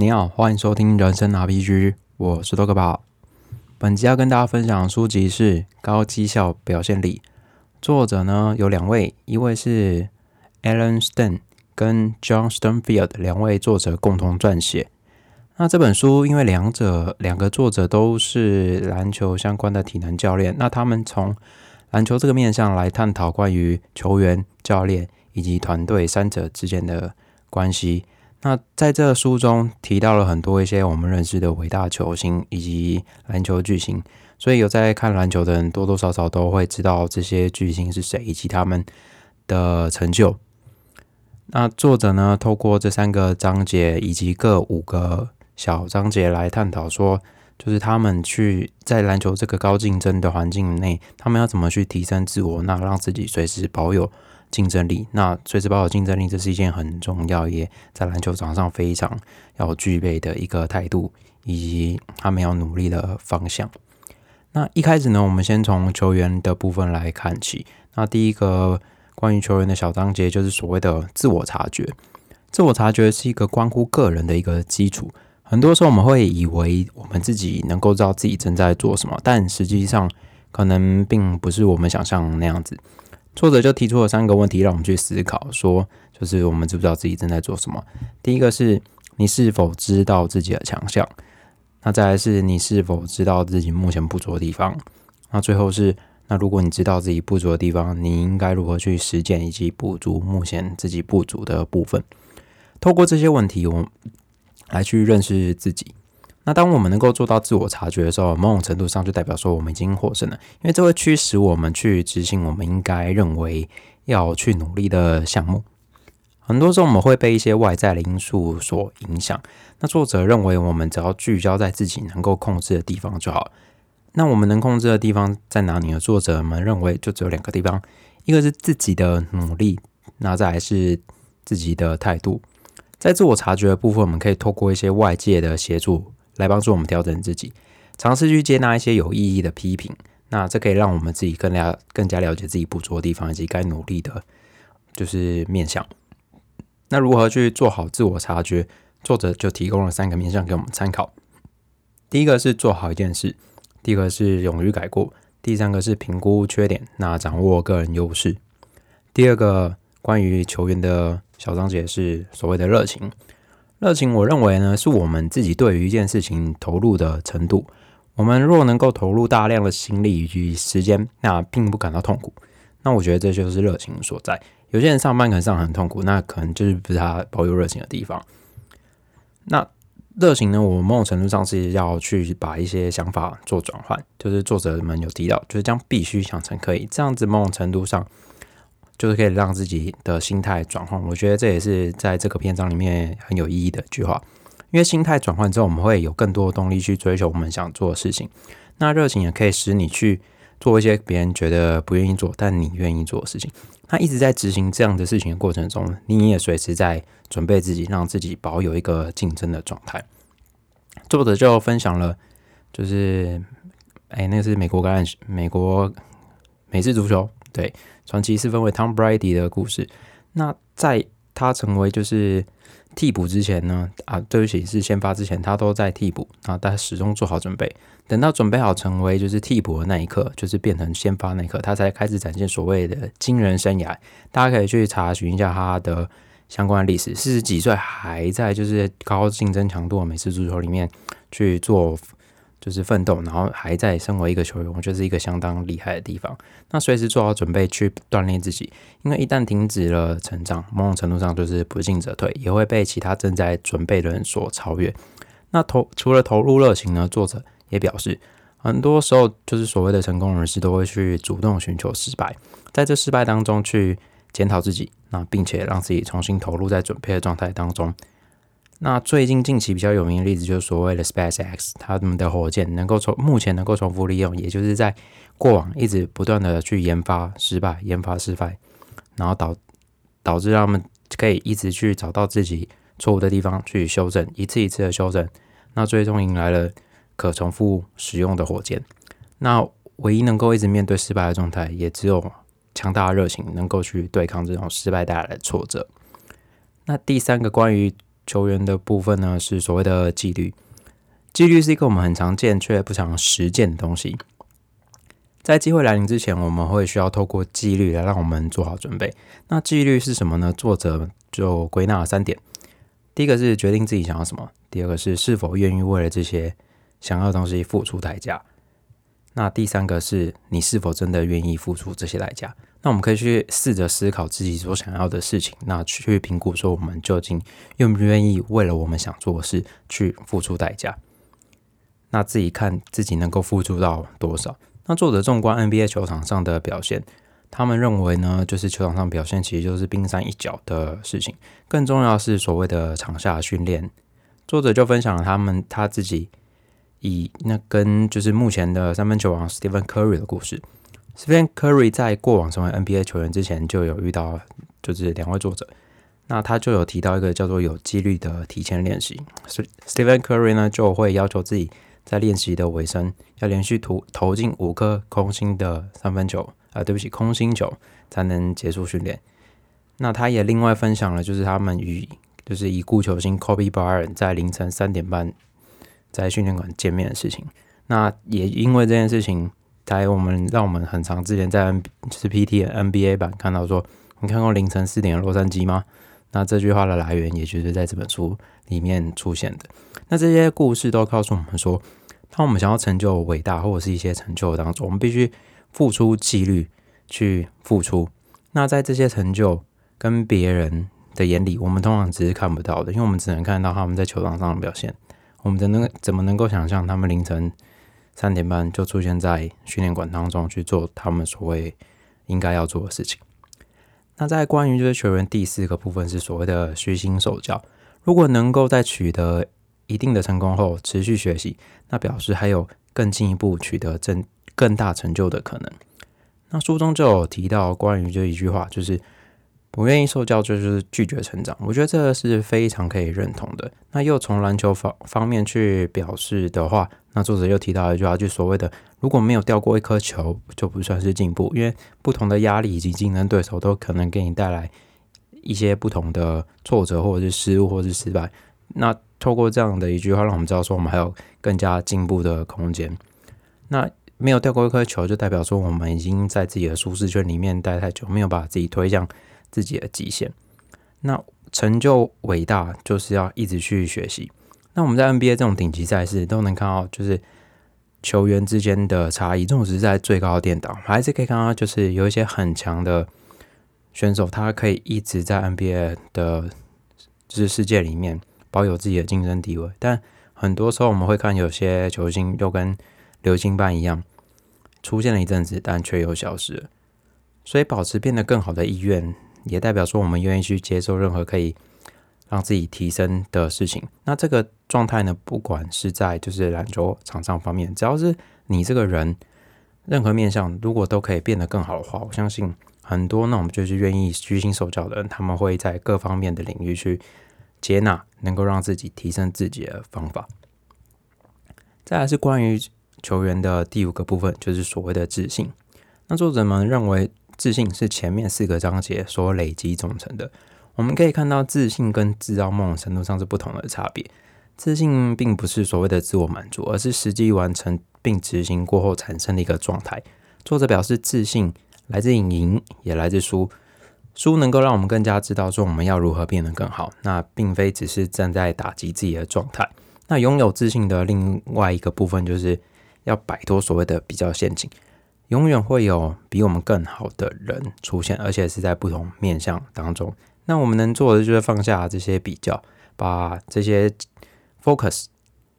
你好，欢迎收听人生 RPG，我是多克宝。本集要跟大家分享的书籍是《高绩效表现力》，作者呢有两位，一位是 Alan Stern 跟 John Sternfield 两位作者共同撰写。那这本书因为两者两个作者都是篮球相关的体能教练，那他们从篮球这个面向来探讨关于球员、教练以及团队三者之间的关系。那在这书中提到了很多一些我们认识的伟大球星以及篮球巨星，所以有在看篮球的人多多少少都会知道这些巨星是谁以及他们的成就。那作者呢，透过这三个章节以及各五个小章节来探讨，说就是他们去在篮球这个高竞争的环境内，他们要怎么去提升自我，那让自己随时保有。竞争力，那随时保有竞争力，这是一件很重要，也在篮球场上非常要具备的一个态度，以及他们要努力的方向。那一开始呢，我们先从球员的部分来看起。那第一个关于球员的小章节，就是所谓的自我察觉。自我察觉是一个关乎个人的一个基础。很多时候我们会以为我们自己能够知道自己正在做什么，但实际上可能并不是我们想象那样子。作者就提出了三个问题，让我们去思考，说就是我们知不知道自己正在做什么？第一个是你是否知道自己的强项？那再来是你是否知道自己目前不足的地方？那最后是那如果你知道自己不足的地方，你应该如何去实践以及补足目前自己不足的部分？透过这些问题，我们来去认识自己。那当我们能够做到自我察觉的时候，某种程度上就代表说我们已经获胜了，因为这会驱使我们去执行我们应该认为要去努力的项目。很多时候我们会被一些外在的因素所影响。那作者认为，我们只要聚焦在自己能够控制的地方就好。那我们能控制的地方在哪里呢？作者们认为就只有两个地方，一个是自己的努力，那再来是自己的态度。在自我察觉的部分，我们可以透过一些外界的协助。来帮助我们调整自己，尝试去接纳一些有意义的批评。那这可以让我们自己更加更加了解自己不足的地方，以及该努力的，就是面向。那如何去做好自我察觉？作者就提供了三个面向给我们参考。第一个是做好一件事，第二个是勇于改过，第三个是评估缺点，那掌握个人优势。第二个关于球员的小章节是所谓的热情。热情，我认为呢，是我们自己对于一件事情投入的程度。我们若能够投入大量的心力与时间，那并不感到痛苦，那我觉得这就是热情所在。有些人上班可能上很痛苦，那可能就是不是他保有热情的地方。那热情呢，我某种程度上是要去把一些想法做转换，就是作者们有提到，就是将必须想成可以，这样子某种程度上。就是可以让自己的心态转换，我觉得这也是在这个篇章里面很有意义的一句话。因为心态转换之后，我们会有更多的动力去追求我们想做的事情。那热情也可以使你去做一些别人觉得不愿意做，但你愿意做的事情。那一直在执行这样的事情的过程中，你也随时在准备自己，让自己保有一个竞争的状态。作者就分享了，就是哎，那个是美国橄榄，美国美式足球。对，传奇是分为 Tom Brady 的故事。那在他成为就是替补之前呢，啊，对不起，是先发之前，他都在替补啊，他始终做好准备。等到准备好成为就是替补的那一刻，就是变成先发那一刻，他才开始展现所谓的惊人生涯。大家可以去查询一下他的相关历史。四十几岁还在就是高竞争强度的美式足球里面去做。就是奋斗，然后还在身为一个球员，我觉得是一个相当厉害的地方。那随时做好准备去锻炼自己，因为一旦停止了成长，某种程度上就是不进则退，也会被其他正在准备的人所超越。那投除了投入热情呢？作者也表示，很多时候就是所谓的成功人士都会去主动寻求失败，在这失败当中去检讨自己，那并且让自己重新投入在准备的状态当中。那最近近期比较有名的例子就是所谓的 SpaceX，他们的火箭能够重目前能够重复利用，也就是在过往一直不断的去研发失败、研发失败，然后导导致他们可以一直去找到自己错误的地方去修正，一次一次的修正，那最终迎来了可重复使用的火箭。那唯一能够一直面对失败的状态，也只有强大的热情能够去对抗这种失败带来的挫折。那第三个关于球员的部分呢，是所谓的纪律。纪律是一个我们很常见却不常实践的东西。在机会来临之前，我们会需要透过纪律来让我们做好准备。那纪律是什么呢？作者就归纳了三点：第一个是决定自己想要什么；第二个是是否愿意为了这些想要的东西付出代价；那第三个是你是否真的愿意付出这些代价。那我们可以去试着思考自己所想要的事情，那去评估说我们究竟愿不愿意为了我们想做的事去付出代价。那自己看自己能够付出到多少。那作者纵观 NBA 球场上的表现，他们认为呢，就是球场上表现其实就是冰山一角的事情，更重要是所谓的场下训练。作者就分享了他们他自己以那跟就是目前的三分球王 Stephen Curry 的故事。Stephen Curry 在过往成为 NBA 球员之前就有遇到就是两位作者，那他就有提到一个叫做有纪律的提前练习。Stephen Curry 呢就会要求自己。在练习的尾声，要连续投投进五颗空心的三分球啊，对不起，空心球才能结束训练。那他也另外分享了，就是他们与就是已故球星 Kobe Bryant 在凌晨三点半在训练馆见面的事情。那也因为这件事情，才我们让我们很长之前在 N 就是 PT NBA 版看到说，你看过凌晨四点的洛杉矶吗？那这句话的来源，也就是在这本书里面出现的。那这些故事都告诉我们说。当我们想要成就伟大或者是一些成就当中，我们必须付出纪律去付出。那在这些成就跟别人的眼里，我们通常只是看不到的，因为我们只能看到他们在球场上的表现。我们怎能怎么能够想象他们凌晨三点半就出现在训练馆当中去做他们所谓应该要做的事情？那在关于这些球员第四个部分是所谓的虚心受教。如果能够在取得一定的成功后，持续学习，那表示还有更进一步取得更更大成就的可能。那书中就有提到关于这一句话，就是不愿意受教就是拒绝成长。我觉得这个是非常可以认同的。那又从篮球方方面去表示的话，那作者又提到一句话，就所谓的如果没有掉过一颗球，就不算是进步，因为不同的压力以及竞争对手都可能给你带来一些不同的挫折，或者是失误，或者是失败。那透过这样的一句话，让我们知道说我们还有更加进步的空间。那没有掉过一颗球，就代表说我们已经在自己的舒适圈里面待太久，没有把自己推向自己的极限。那成就伟大，就是要一直去学习。那我们在 NBA 这种顶级赛事都能看到，就是球员之间的差异。这种只是在最高殿堂，还是可以看到，就是有一些很强的选手，他可以一直在 NBA 的就是世界里面。保有自己的竞争地位，但很多时候我们会看有些球星又跟流星般一样出现了一阵子，但却又消失了。所以，保持变得更好的意愿，也代表说我们愿意去接受任何可以让自己提升的事情。那这个状态呢，不管是在就是篮球场上方面，只要是你这个人任何面向，如果都可以变得更好的话，我相信很多那我们就是愿意虚心受教的人，他们会在各方面的领域去。接纳能够让自己提升自己的方法。再来是关于球员的第五个部分，就是所谓的自信。那作者们认为，自信是前面四个章节所累积总成的。我们可以看到，自信跟自傲梦程度上是不同的差别。自信并不是所谓的自我满足，而是实际完成并执行过后产生的一个状态。作者表示，自信来自赢，也来自输。书能够让我们更加知道说我们要如何变得更好，那并非只是站在打击自己的状态。那拥有自信的另外一个部分，就是要摆脱所谓的比较陷阱。永远会有比我们更好的人出现，而且是在不同面向当中。那我们能做的就是放下这些比较，把这些 focus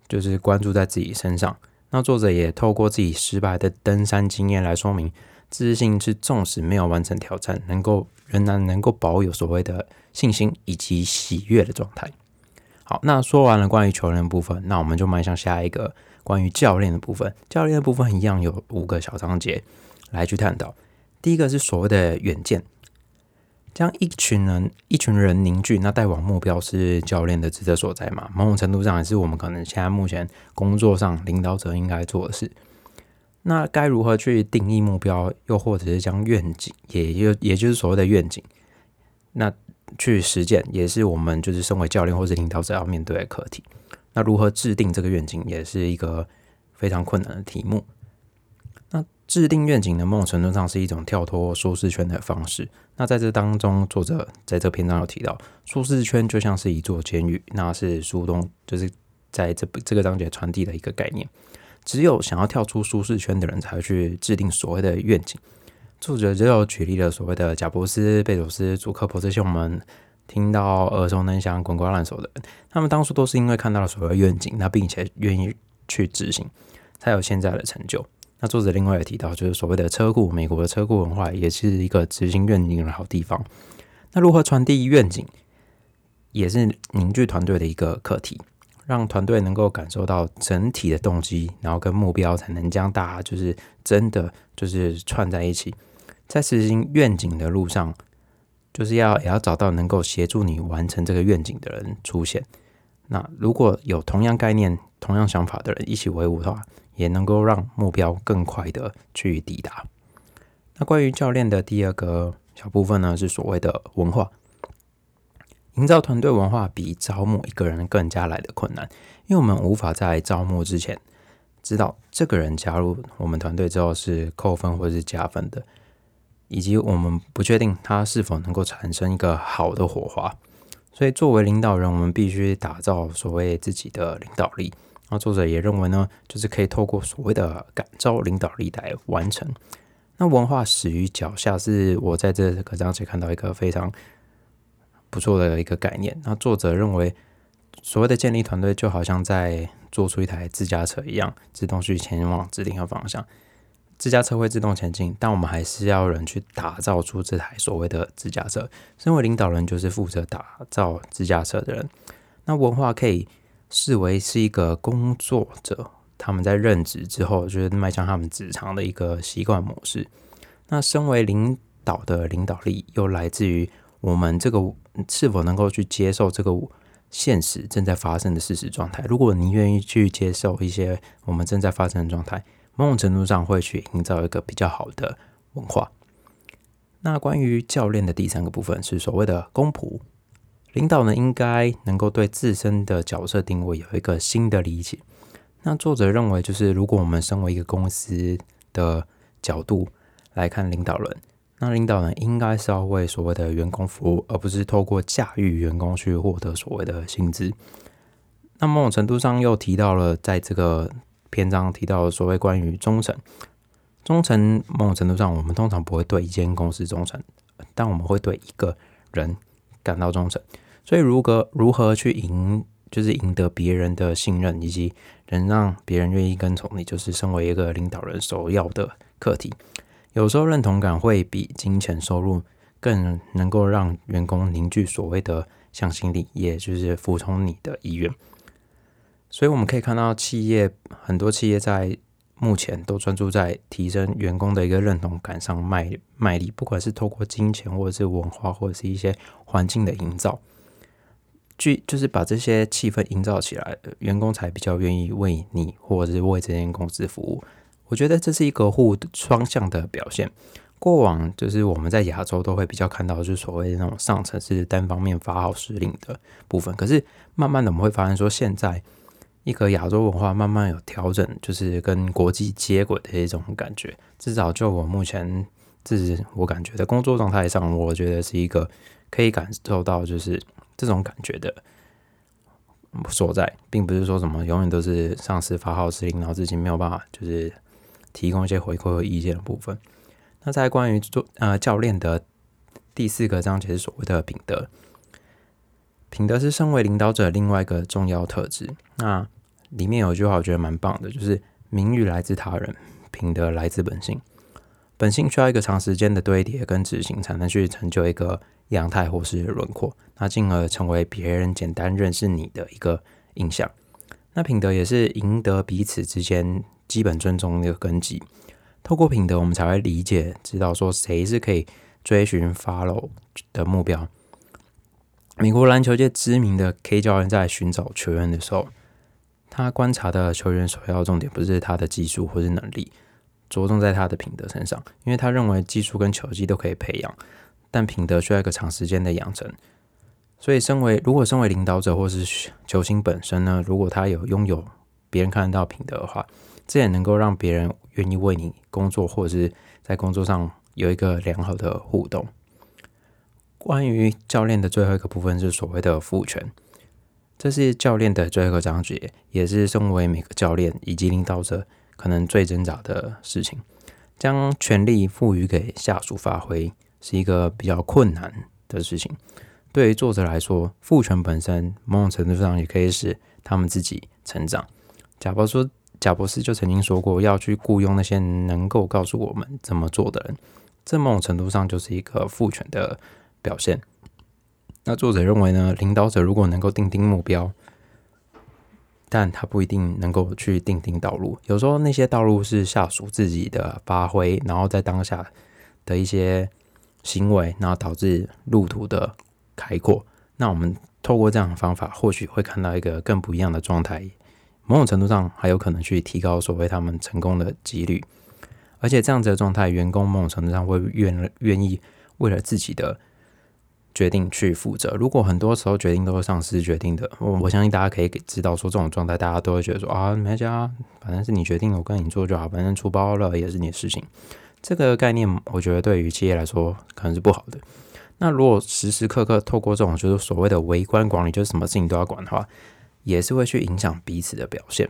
就是关注在自己身上。那作者也透过自己失败的登山经验来说明。自信是纵使没有完成挑战，能够仍然能够保有所谓的信心以及喜悦的状态。好，那说完了关于球员部分，那我们就迈向下一个关于教练的部分。教练的部分一样有五个小章节来去探讨。第一个是所谓的远见，将一群人一群人凝聚，那带往目标是教练的职责所在嘛？某种程度上也是我们可能现在目前工作上领导者应该做的事。那该如何去定义目标，又或者是将愿景，也就也就是所谓的愿景，那去实践，也是我们就是身为教练或者领导者要面对的课题。那如何制定这个愿景，也是一个非常困难的题目。那制定愿景的某种程度上是一种跳脱舒适圈的方式。那在这当中，作者在这篇章有提到，舒适圈就像是一座监狱，那是苏东就是在这这个章节传递的一个概念。只有想要跳出舒适圈的人，才会去制定所谓的愿景。作者就有举例了所谓的贾伯斯、贝佐斯、祖克伯这些我们听到耳熟能详、滚瓜烂熟的人，他们当初都是因为看到了所谓的愿景，那并且愿意去执行，才有现在的成就。那作者另外也提到，就是所谓的车库，美国的车库文化也是一个执行愿景的好地方。那如何传递愿景，也是凝聚团队的一个课题，让团队能够感受到整体的动机，然后跟目标，才能将大家就是真的就是串在一起。在实行愿景的路上，就是要也要找到能够协助你完成这个愿景的人出现。那如果有同样概念、同样想法的人一起为伍的话，也能够让目标更快的去抵达。那关于教练的第二个小部分呢，是所谓的文化。营造团队文化比招募一个人更加来的困难，因为我们无法在招募之前知道这个人加入我们团队之后是扣分或是加分的，以及我们不确定他是否能够产生一个好的火花。所以，作为领导人，我们必须打造所谓自己的领导力。那作者也认为呢，就是可以透过所谓的感召领导力来完成。那文化始于脚下，是我在这个章节看到一个非常不错的一个概念。那作者认为，所谓的建立团队，就好像在做出一台自驾车一样，自动去前往指定的方向。自驾车会自动前进，但我们还是要人去打造出这台所谓的自驾车。身为领导人，就是负责打造自驾车的人。那文化可以。视为是一个工作者，他们在任职之后，就是迈向他们职场的一个习惯模式。那身为领导的领导力，又来自于我们这个是否能够去接受这个现实正在发生的事实状态。如果你愿意去接受一些我们正在发生的状态，某种程度上会去营造一个比较好的文化。那关于教练的第三个部分是所谓的公仆。领导呢，应该能够对自身的角色定位有一个新的理解。那作者认为，就是如果我们身为一个公司的角度来看领导人，那领导人应该是要为所谓的员工服务，而不是透过驾驭员工去获得所谓的薪资。那某种程度上又提到了，在这个篇章提到所谓关于忠诚，忠诚某种程度上，我们通常不会对一间公司忠诚，但我们会对一个人。感到忠诚，所以如何如何去赢，就是赢得别人的信任，以及能让别人愿意跟从你，就是身为一个领导人首要的课题。有时候认同感会比金钱收入更能够让员工凝聚所谓的向心力，也就是服从你的意愿。所以我们可以看到，企业很多企业在。目前都专注在提升员工的一个认同感上卖卖力，不管是透过金钱，或者是文化，或者是一些环境的营造，去就是把这些气氛营造起来，员工才比较愿意为你或者是为这间公司服务。我觉得这是一个互双向的表现。过往就是我们在亚洲都会比较看到，就是所谓的那种上层是单方面发号施令的部分，可是慢慢的我们会发现说现在。一个亚洲文化慢慢有调整，就是跟国际接轨的一种感觉。至少就我目前自己我感觉的工作状态上，我觉得是一个可以感受到就是这种感觉的所在，并不是说什么永远都是上司发号施令，然后自己没有办法就是提供一些回馈和意见的部分。那在关于做呃教练的第四个章节是所谓的品德。品德是身为领导者另外一个重要特质。那里面有一句话，我觉得蛮棒的，就是“名誉来自他人，品德来自本性”。本性需要一个长时间的堆叠跟执行，才能去成就一个样态或是轮廓，那进而成为别人简单认识你的一个印象。那品德也是赢得彼此之间基本尊重的一个根基。透过品德，我们才会理解、知道说谁是可以追寻 follow 的目标。美国篮球界知名的 K 教练在寻找球员的时候，他观察的球员首要重点不是他的技术或是能力，着重在他的品德身上，因为他认为技术跟球技都可以培养，但品德需要一个长时间的养成。所以，身为如果身为领导者或是球星本身呢，如果他有拥有别人看得到品德的话，这也能够让别人愿意为你工作，或者是在工作上有一个良好的互动。关于教练的最后一个部分是所谓的赋权，这是教练的最后一个章节，也是身为每个教练以及领导者可能最挣扎的事情。将权力赋予给下属发挥，是一个比较困难的事情。对于作者来说，赋权本身某种程度上也可以使他们自己成长。贾博说，贾博士就曾经说过，要去雇佣那些能够告诉我们怎么做的人，这某种程度上就是一个赋权的表现。那作者认为呢，领导者如果能够定定目标，但他不一定能够去定定道路。有时候那些道路是下属自己的发挥，然后在当下的一些行为，然后导致路途的。开阔，那我们透过这样的方法，或许会看到一个更不一样的状态。某种程度上，还有可能去提高所谓他们成功的几率。而且这样子的状态，员工某种程度上会愿愿意为了自己的决定去负责。如果很多时候决定都是上司决定的，我我相信大家可以知道，说这种状态，大家都会觉得说啊，没事啊，反正是你决定，我跟你做就好，反正出包了也是你的事情。这个概念，我觉得对于企业来说可能是不好的。那如果时时刻刻透过这种就是所谓的微观管理，就是什么事情都要管的话，也是会去影响彼此的表现。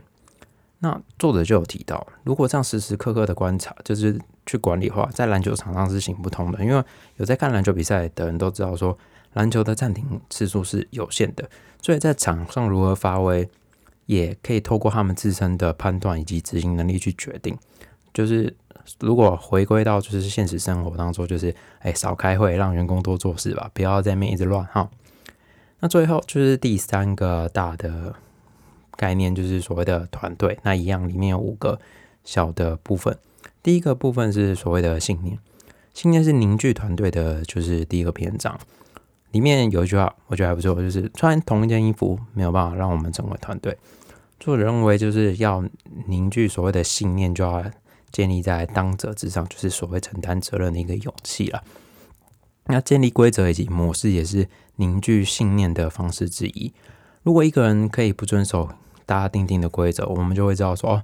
那作者就有提到，如果这样时时刻刻的观察，就是去管理的话，在篮球场上是行不通的。因为有在看篮球比赛的人都知道，说篮球的暂停次数是有限的，所以在场上如何发挥，也可以透过他们自身的判断以及执行能力去决定，就是。如果回归到就是现实生活当中，就是哎少开会，让员工多做事吧，不要在面一直乱哈。那最后就是第三个大的概念，就是所谓的团队。那一样里面有五个小的部分。第一个部分是所谓的信念，信念是凝聚团队的，就是第一个篇章。里面有一句话，我觉得还不错，就是穿同一件衣服没有办法让我们成为团队。作者认为就是要凝聚所谓的信念，就要。建立在当责之上，就是所谓承担责任的一个勇气了。那建立规则以及模式，也是凝聚信念的方式之一。如果一个人可以不遵守大家定定的规则，我们就会知道说，哦，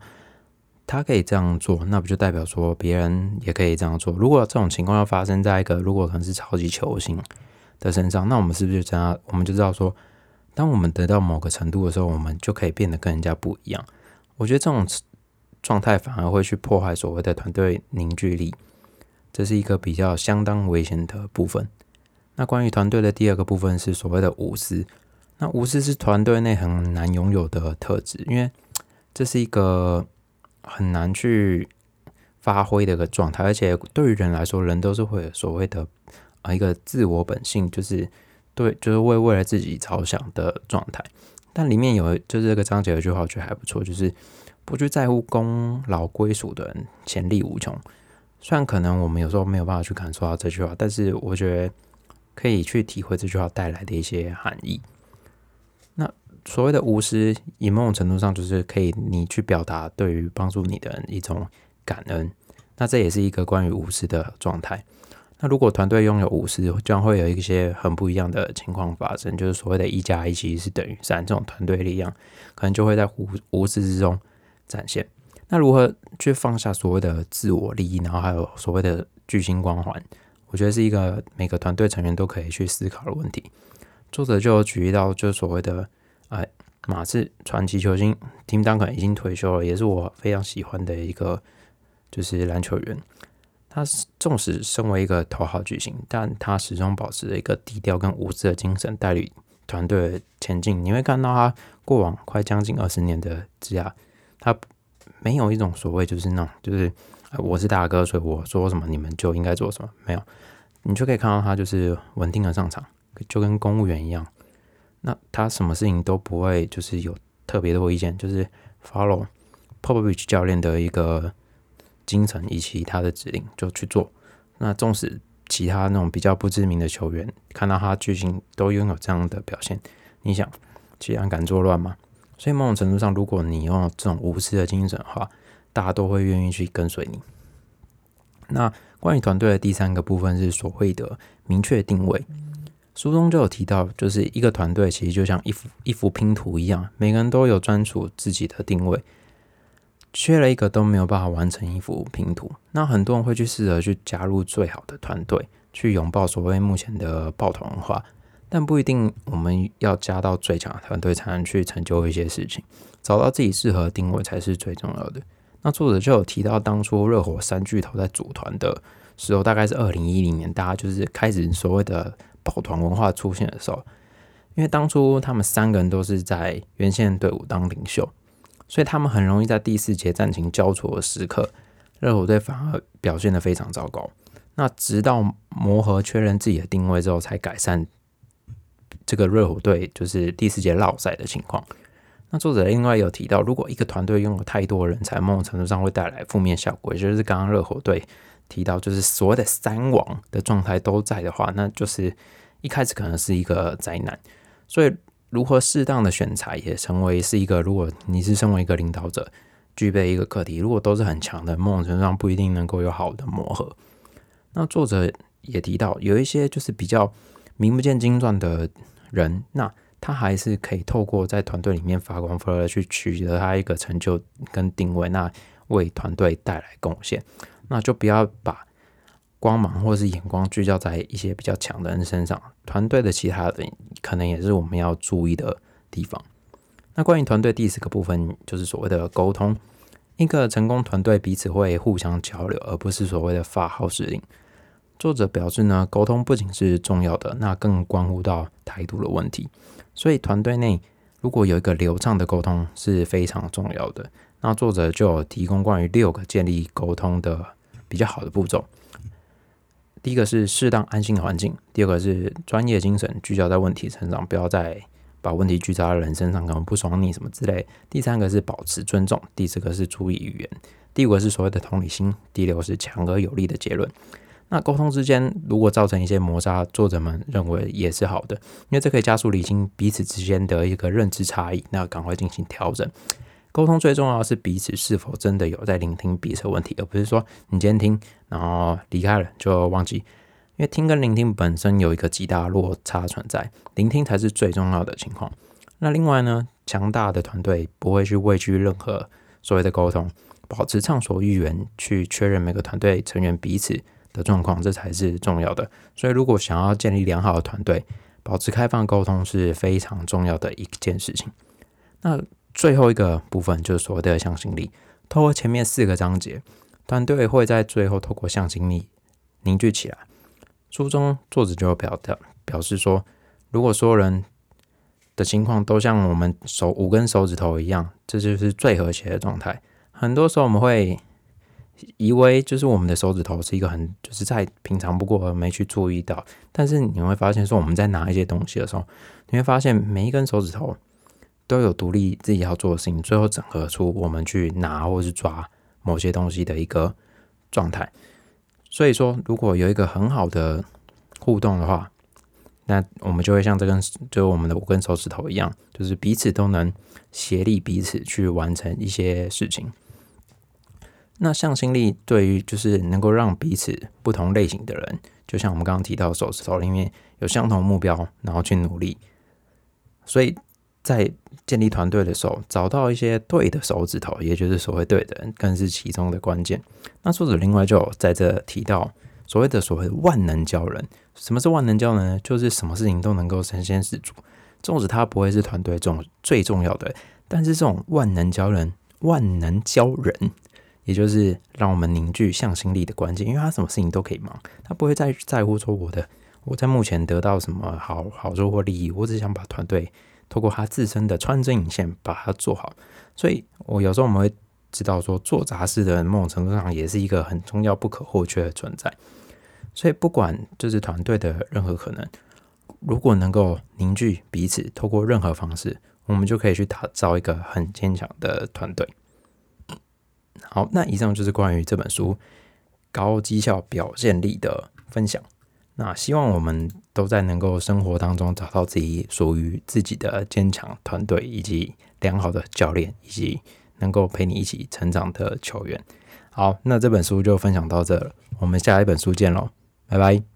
他可以这样做，那不就代表说别人也可以这样做？如果这种情况要发生在一个如果可能是超级球星的身上，那我们是不是就这样？我们就知道说，当我们得到某个程度的时候，我们就可以变得跟人家不一样。我觉得这种。状态反而会去破坏所谓的团队凝聚力，这是一个比较相当危险的部分。那关于团队的第二个部分是所谓的无私。那无私是团队内很难拥有的特质，因为这是一个很难去发挥的一个状态。而且对于人来说，人都是会有所谓的啊一个自我本性，就是对，就是为为了自己着想的状态。但里面有就是这个章节有句话，我觉得还不错，就是。不去在乎功劳归属的人，潜力无穷。虽然可能我们有时候没有办法去感受到这句话，但是我觉得可以去体会这句话带来的一些含义。所谓的无私，以某种程度上就是可以你去表达对于帮助你的人一种感恩。那这也是一个关于无私的状态。那如果团队拥有无私，将会有一些很不一样的情况发生，就是所谓的“一加一其实是等于三”这种团队力量，可能就会在无无私之中。展现那如何去放下所谓的自我利益，然后还有所谓的巨星光环，我觉得是一个每个团队成员都可以去思考的问题。作者就举例到，就所谓的哎，马刺传奇球星 Tim Duncan 已经退休了，也是我非常喜欢的一个就是篮球员。他纵使身为一个头号巨星，但他始终保持着一个低调跟无私的精神，带领团队前进。你会看到他过往快将近二十年的职涯。他没有一种所谓，就是那种，就是我是大哥，所以我说什么你们就应该做什么。没有，你就可以看到他就是稳定的上场，就跟公务员一样。那他什么事情都不会，就是有特别多意见，就是 follow Popovich 教练的一个精神以及他的指令就去做。那纵使其他那种比较不知名的球员看到他巨星都拥有这样的表现，你想，既然敢作乱吗？所以某种程度上，如果你用这种无私的精神的话，大家都会愿意去跟随你。那关于团队的第三个部分是所谓的明确定位。书中就有提到，就是一个团队其实就像一幅一幅拼图一样，每个人都有专属自己的定位，缺了一个都没有办法完成一幅拼图。那很多人会去试着去加入最好的团队，去拥抱所谓目前的抱团文化，但不一定我们要加到最强的团队才能去成就一些事情，找到自己适合的定位才是最重要的。那作者就有提到，当初热火三巨头在组团的时候，大概是二零一零年，大家就是开始所谓的。抱团文化出现的时候，因为当初他们三个人都是在原先队伍当领袖，所以他们很容易在第四节战情焦灼的时刻，热火队反而表现的非常糟糕。那直到磨合确认自己的定位之后，才改善这个热火队就是第四节落赛的情况。那作者另外有提到，如果一个团队拥有太多人才，某种程度上会带来负面效果，也就是刚刚热火队。提到就是所谓的三王的状态都在的话，那就是一开始可能是一个灾难。所以如何适当的选材也成为是一个，如果你是身为一个领导者，具备一个课题。如果都是很强的，某种程度上不一定能够有好的磨合。那作者也提到，有一些就是比较名不见经传的人，那他还是可以透过在团队里面发光发热，去取得他一个成就跟定位，那为团队带来贡献。那就不要把光芒或是眼光聚焦在一些比较强的人身上，团队的其他人可能也是我们要注意的地方。那关于团队第四个部分，就是所谓的沟通。一个成功团队彼此会互相交流，而不是所谓的发号施令。作者表示呢，沟通不仅是重要的，那更关乎到态度的问题。所以团队内如果有一个流畅的沟通是非常重要的。那作者就有提供关于六个建立沟通的。比较好的步骤，第一个是适当安心的环境，第二个是专业精神，聚焦在问题身上，不要再把问题聚焦在人身上，可能不爽你什么之类。第三个是保持尊重，第四个是注意语言，第五个是所谓的同理心，第六个是强而有力的结论。那沟通之间如果造成一些摩擦，作者们认为也是好的，因为这可以加速理清彼此之间的一个认知差异，那赶快进行调整。沟通最重要的是彼此是否真的有在聆听彼此的问题，而不是说你今天听，然后离开了就忘记。因为听跟聆听本身有一个极大落差存在，聆听才是最重要的情况。那另外呢，强大的团队不会去畏惧任何所谓的沟通，保持畅所欲言，去确认每个团队成员彼此的状况，这才是重要的。所以，如果想要建立良好的团队，保持开放沟通是非常重要的一件事情。那。最后一个部分就是所谓的向心力。透过前面四个章节，团队会在最后透过向心力凝聚起来。书中作者就表的表示说，如果所有人的情况都像我们手五根手指头一样，这就是最和谐的状态。很多时候我们会以为就是我们的手指头是一个很就是再平常不过，没去注意到。但是你会发现说，我们在拿一些东西的时候，你会发现每一根手指头。都有独立自己要做的事情，最后整合出我们去拿或是抓某些东西的一个状态。所以说，如果有一个很好的互动的话，那我们就会像这根，就我们的五根手指头一样，就是彼此都能协力彼此去完成一些事情。那向心力对于就是能够让彼此不同类型的人，就像我们刚刚提到手指头里面有相同目标，然后去努力，所以。在建立团队的时候，找到一些对的手指头，也就是所谓对的人，更是其中的关键。那作者另外就在这提到所谓的所谓万能教人，什么是万能教人呢？就是什么事情都能够身先士卒，纵使他不会是团队中最重要的，但是这种万能教人、万能教人，也就是让我们凝聚向心力的关键，因为他什么事情都可以忙，他不会再在乎说我的我在目前得到什么好好处或利益，我只想把团队。透过他自身的穿针引线把它做好，所以我有时候我们会知道说，做杂事的人某种程度上也是一个很重要、不可或缺的存在。所以不管就是团队的任何可能，如果能够凝聚彼此，透过任何方式，我们就可以去打造一个很坚强的团队。好，那以上就是关于这本书高绩效表现力的分享。那希望我们都在能够生活当中找到自己属于自己的坚强团队，以及良好的教练，以及能够陪你一起成长的球员。好，那这本书就分享到这了，我们下一本书见喽，拜拜。